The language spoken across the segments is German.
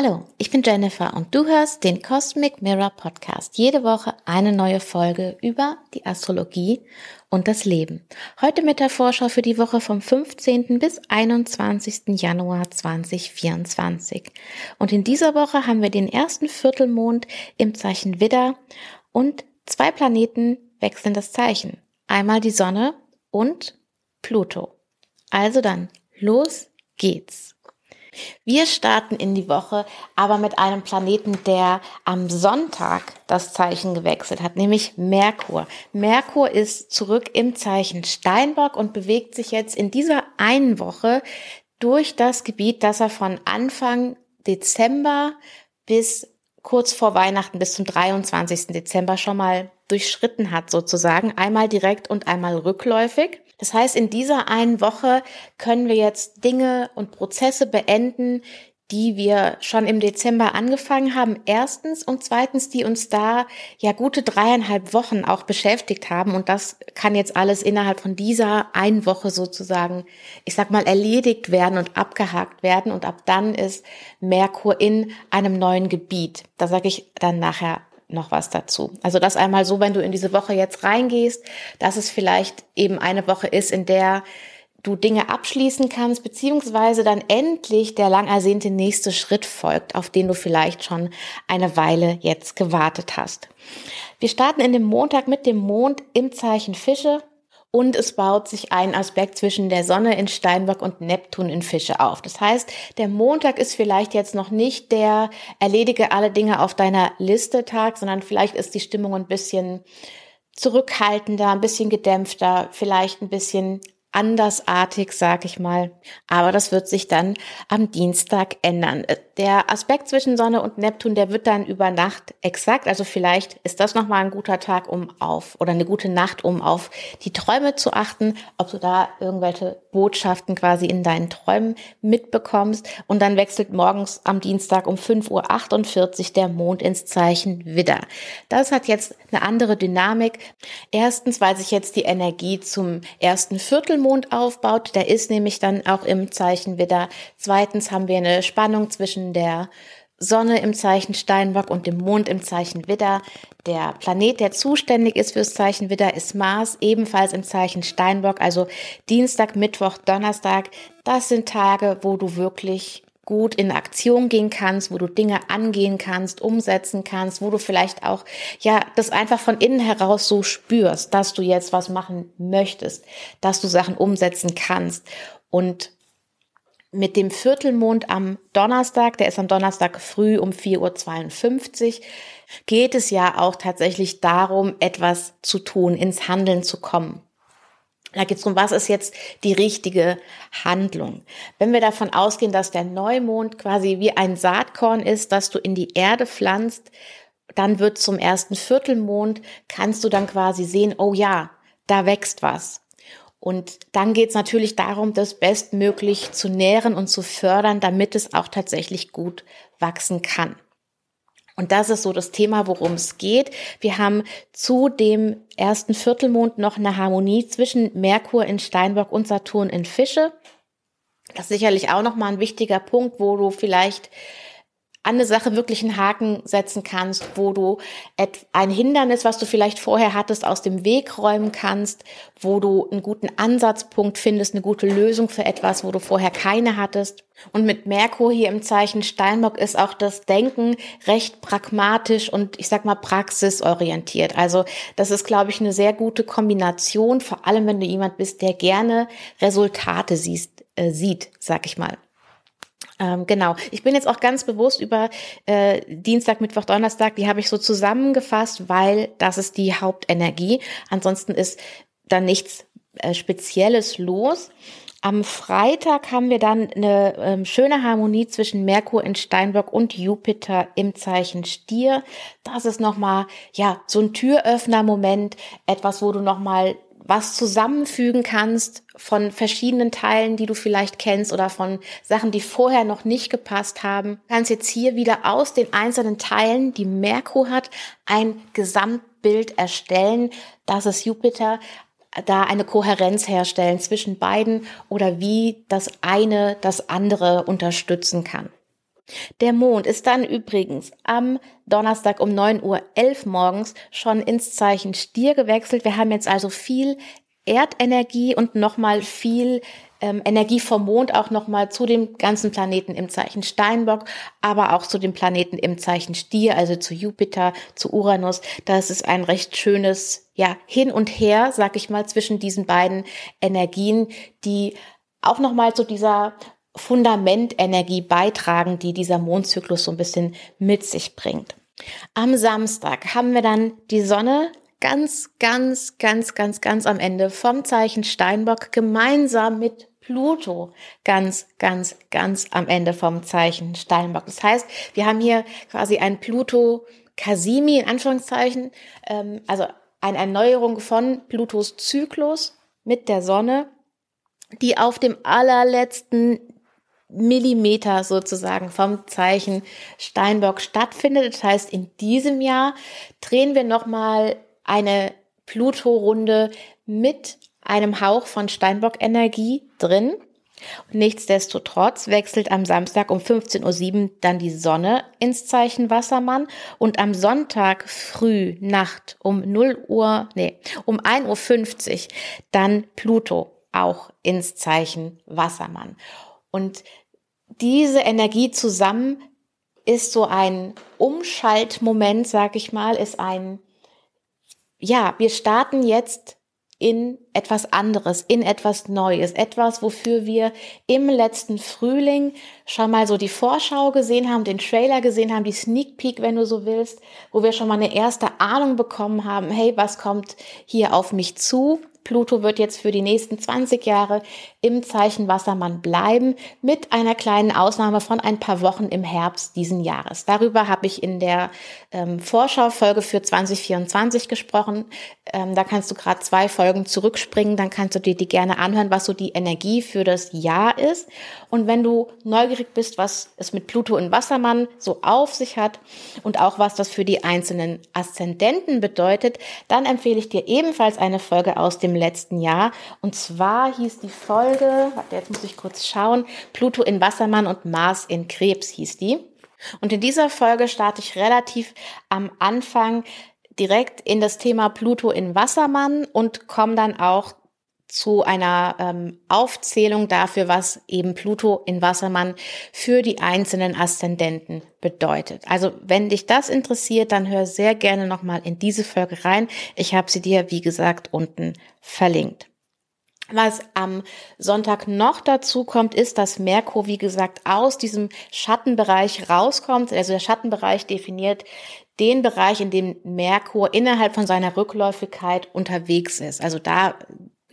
Hallo, ich bin Jennifer und du hörst den Cosmic Mirror Podcast. Jede Woche eine neue Folge über die Astrologie und das Leben. Heute mit der Vorschau für die Woche vom 15. bis 21. Januar 2024. Und in dieser Woche haben wir den ersten Viertelmond im Zeichen Widder und zwei Planeten wechseln das Zeichen. Einmal die Sonne und Pluto. Also dann, los geht's. Wir starten in die Woche aber mit einem Planeten, der am Sonntag das Zeichen gewechselt hat, nämlich Merkur. Merkur ist zurück im Zeichen Steinbock und bewegt sich jetzt in dieser einen Woche durch das Gebiet, das er von Anfang Dezember bis kurz vor Weihnachten bis zum 23. Dezember schon mal durchschritten hat sozusagen, einmal direkt und einmal rückläufig. Das heißt, in dieser einen Woche können wir jetzt Dinge und Prozesse beenden, die wir schon im Dezember angefangen haben. Erstens und zweitens, die uns da ja gute dreieinhalb Wochen auch beschäftigt haben. Und das kann jetzt alles innerhalb von dieser einen Woche sozusagen, ich sag mal, erledigt werden und abgehakt werden. Und ab dann ist Merkur in einem neuen Gebiet. Da sage ich dann nachher noch was dazu. Also das einmal so, wenn du in diese Woche jetzt reingehst, dass es vielleicht eben eine Woche ist, in der du Dinge abschließen kannst, beziehungsweise dann endlich der lang ersehnte nächste Schritt folgt, auf den du vielleicht schon eine Weile jetzt gewartet hast. Wir starten in dem Montag mit dem Mond im Zeichen Fische und es baut sich ein Aspekt zwischen der Sonne in Steinbock und Neptun in Fische auf. Das heißt, der Montag ist vielleicht jetzt noch nicht der erledige alle Dinge auf deiner Liste Tag, sondern vielleicht ist die Stimmung ein bisschen zurückhaltender, ein bisschen gedämpfter, vielleicht ein bisschen andersartig, sag ich mal. Aber das wird sich dann am Dienstag ändern. Der Aspekt zwischen Sonne und Neptun, der wird dann über Nacht exakt. Also vielleicht ist das nochmal ein guter Tag, um auf, oder eine gute Nacht, um auf die Träume zu achten, ob du da irgendwelche Botschaften quasi in deinen Träumen mitbekommst. Und dann wechselt morgens am Dienstag um 5.48 Uhr der Mond ins Zeichen Widder. Das hat jetzt eine andere Dynamik. Erstens, weil sich jetzt die Energie zum ersten Viertelmond aufbaut. Der ist nämlich dann auch im Zeichen Widder. Zweitens haben wir eine Spannung zwischen der Sonne im Zeichen Steinbock und dem Mond im Zeichen Widder. Der Planet, der zuständig ist fürs Zeichen Widder, ist Mars, ebenfalls im Zeichen Steinbock. Also Dienstag, Mittwoch, Donnerstag. Das sind Tage, wo du wirklich gut in Aktion gehen kannst, wo du Dinge angehen kannst, umsetzen kannst, wo du vielleicht auch, ja, das einfach von innen heraus so spürst, dass du jetzt was machen möchtest, dass du Sachen umsetzen kannst. Und mit dem Viertelmond am Donnerstag, der ist am Donnerstag früh um 4.52 Uhr, geht es ja auch tatsächlich darum, etwas zu tun, ins Handeln zu kommen. Da geht es darum, was ist jetzt die richtige Handlung. Wenn wir davon ausgehen, dass der Neumond quasi wie ein Saatkorn ist, das du in die Erde pflanzt, dann wird zum ersten Viertelmond, kannst du dann quasi sehen, oh ja, da wächst was. Und dann geht es natürlich darum, das bestmöglich zu nähren und zu fördern, damit es auch tatsächlich gut wachsen kann. Und das ist so das Thema, worum es geht. Wir haben zu dem ersten Viertelmond noch eine Harmonie zwischen Merkur in Steinbock und Saturn in Fische. Das ist sicherlich auch nochmal ein wichtiger Punkt, wo du vielleicht an eine Sache wirklich einen Haken setzen kannst, wo du ein Hindernis, was du vielleicht vorher hattest, aus dem Weg räumen kannst, wo du einen guten Ansatzpunkt findest, eine gute Lösung für etwas, wo du vorher keine hattest. Und mit Merkur hier im Zeichen Steinbock ist auch das Denken recht pragmatisch und ich sag mal praxisorientiert. Also das ist, glaube ich, eine sehr gute Kombination, vor allem wenn du jemand bist, der gerne Resultate siehst, äh, sieht, sag ich mal. Ähm, genau. Ich bin jetzt auch ganz bewusst über äh, Dienstag, Mittwoch, Donnerstag, die habe ich so zusammengefasst, weil das ist die Hauptenergie. Ansonsten ist da nichts äh, Spezielles los. Am Freitag haben wir dann eine ähm, schöne Harmonie zwischen Merkur in Steinbock und Jupiter im Zeichen Stier. Das ist nochmal, ja, so ein Türöffner-Moment, etwas, wo du nochmal was zusammenfügen kannst von verschiedenen Teilen, die du vielleicht kennst oder von Sachen, die vorher noch nicht gepasst haben. Du kannst jetzt hier wieder aus den einzelnen Teilen, die Merkur hat, ein Gesamtbild erstellen. Das ist Jupiter da eine Kohärenz herstellen zwischen beiden oder wie das eine das andere unterstützen kann. Der Mond ist dann übrigens am Donnerstag um 9.11 Uhr morgens schon ins Zeichen Stier gewechselt. Wir haben jetzt also viel Erdenergie und nochmal viel ähm, Energie vom Mond auch nochmal zu dem ganzen Planeten im Zeichen Steinbock, aber auch zu den Planeten im Zeichen Stier, also zu Jupiter, zu Uranus. Das ist ein recht schönes, ja, hin und her, sag ich mal, zwischen diesen beiden Energien, die auch nochmal zu dieser Fundamentenergie beitragen, die dieser Mondzyklus so ein bisschen mit sich bringt. Am Samstag haben wir dann die Sonne ganz, ganz, ganz, ganz, ganz am Ende vom Zeichen Steinbock gemeinsam mit Pluto ganz, ganz, ganz am Ende vom Zeichen Steinbock. Das heißt, wir haben hier quasi ein Pluto Casimi in Anführungszeichen, ähm, also eine Erneuerung von Plutos Zyklus mit der Sonne, die auf dem allerletzten Millimeter sozusagen vom Zeichen Steinbock stattfindet. Das heißt, in diesem Jahr drehen wir nochmal eine Pluto-Runde mit einem Hauch von Steinbock-Energie drin. Nichtsdestotrotz wechselt am Samstag um 15.07 Uhr dann die Sonne ins Zeichen Wassermann und am Sonntag früh, Nacht um 0 Uhr, nee, um 1.50 Uhr dann Pluto auch ins Zeichen Wassermann. Und diese Energie zusammen ist so ein Umschaltmoment, sag ich mal, ist ein, ja, wir starten jetzt in etwas anderes, in etwas Neues, etwas, wofür wir im letzten Frühling schon mal so die Vorschau gesehen haben, den Trailer gesehen haben, die Sneak Peek, wenn du so willst, wo wir schon mal eine erste Ahnung bekommen haben, hey, was kommt hier auf mich zu? Pluto wird jetzt für die nächsten 20 Jahre im Zeichen Wassermann bleiben, mit einer kleinen Ausnahme von ein paar Wochen im Herbst diesen Jahres. Darüber habe ich in der ähm, Vorschaufolge für 2024 gesprochen. Ähm, da kannst du gerade zwei Folgen zurückspringen, dann kannst du dir die gerne anhören, was so die Energie für das Jahr ist. Und wenn du neugierig bist, was es mit Pluto in Wassermann so auf sich hat und auch was das für die einzelnen Aszendenten bedeutet, dann empfehle ich dir ebenfalls eine Folge aus dem letzten Jahr. Und zwar hieß die Folge, warte, jetzt muss ich kurz schauen, Pluto in Wassermann und Mars in Krebs hieß die. Und in dieser Folge starte ich relativ am Anfang direkt in das Thema Pluto in Wassermann und komme dann auch zu einer ähm, Aufzählung dafür, was eben Pluto in Wassermann für die einzelnen Aszendenten bedeutet. Also wenn dich das interessiert, dann hör sehr gerne nochmal in diese Folge rein. Ich habe sie dir, wie gesagt, unten verlinkt. Was am Sonntag noch dazu kommt, ist, dass Merkur, wie gesagt, aus diesem Schattenbereich rauskommt. Also der Schattenbereich definiert den Bereich, in dem Merkur innerhalb von seiner Rückläufigkeit unterwegs ist. Also da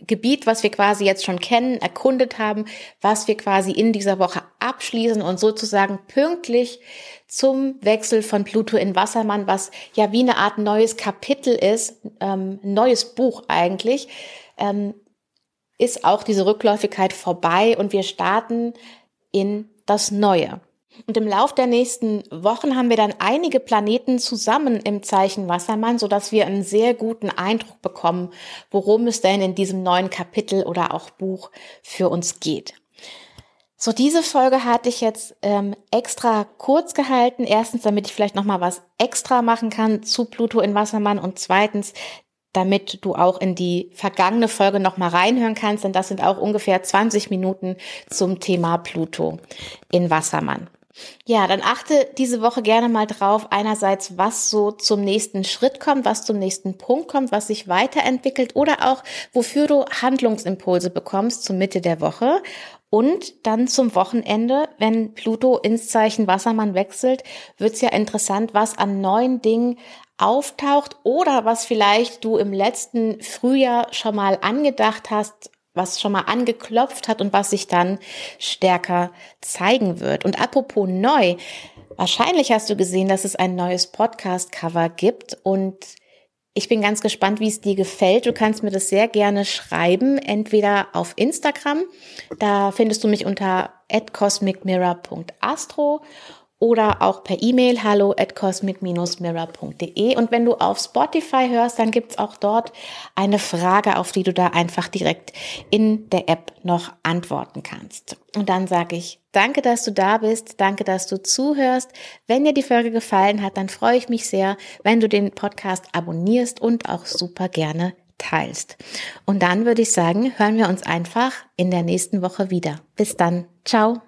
Gebiet, was wir quasi jetzt schon kennen, erkundet haben, was wir quasi in dieser Woche abschließen und sozusagen pünktlich zum Wechsel von Pluto in Wassermann, was ja wie eine Art neues Kapitel ist, ähm, neues Buch eigentlich, ähm, ist auch diese Rückläufigkeit vorbei und wir starten in das Neue. Und im Lauf der nächsten Wochen haben wir dann einige Planeten zusammen im Zeichen Wassermann, so dass wir einen sehr guten Eindruck bekommen, worum es denn in diesem neuen Kapitel oder auch Buch für uns geht. So, diese Folge hatte ich jetzt ähm, extra kurz gehalten. Erstens, damit ich vielleicht noch mal was extra machen kann zu Pluto in Wassermann und zweitens, damit du auch in die vergangene Folge noch mal reinhören kannst, denn das sind auch ungefähr 20 Minuten zum Thema Pluto in Wassermann. Ja, dann achte diese Woche gerne mal drauf, einerseits, was so zum nächsten Schritt kommt, was zum nächsten Punkt kommt, was sich weiterentwickelt oder auch, wofür du Handlungsimpulse bekommst zur Mitte der Woche. Und dann zum Wochenende, wenn Pluto ins Zeichen Wassermann wechselt, wird's ja interessant, was an neuen Dingen auftaucht oder was vielleicht du im letzten Frühjahr schon mal angedacht hast, was schon mal angeklopft hat und was sich dann stärker zeigen wird. Und apropos neu, wahrscheinlich hast du gesehen, dass es ein neues Podcast-Cover gibt und ich bin ganz gespannt, wie es dir gefällt. Du kannst mir das sehr gerne schreiben, entweder auf Instagram, da findest du mich unter cosmicmirror.astro oder auch per E-Mail hallo at cosmic-mirror.de. Und wenn du auf Spotify hörst, dann gibt's auch dort eine Frage, auf die du da einfach direkt in der App noch antworten kannst. Und dann sage ich danke, dass du da bist, danke, dass du zuhörst. Wenn dir die Folge gefallen hat, dann freue ich mich sehr, wenn du den Podcast abonnierst und auch super gerne teilst. Und dann würde ich sagen, hören wir uns einfach in der nächsten Woche wieder. Bis dann. Ciao.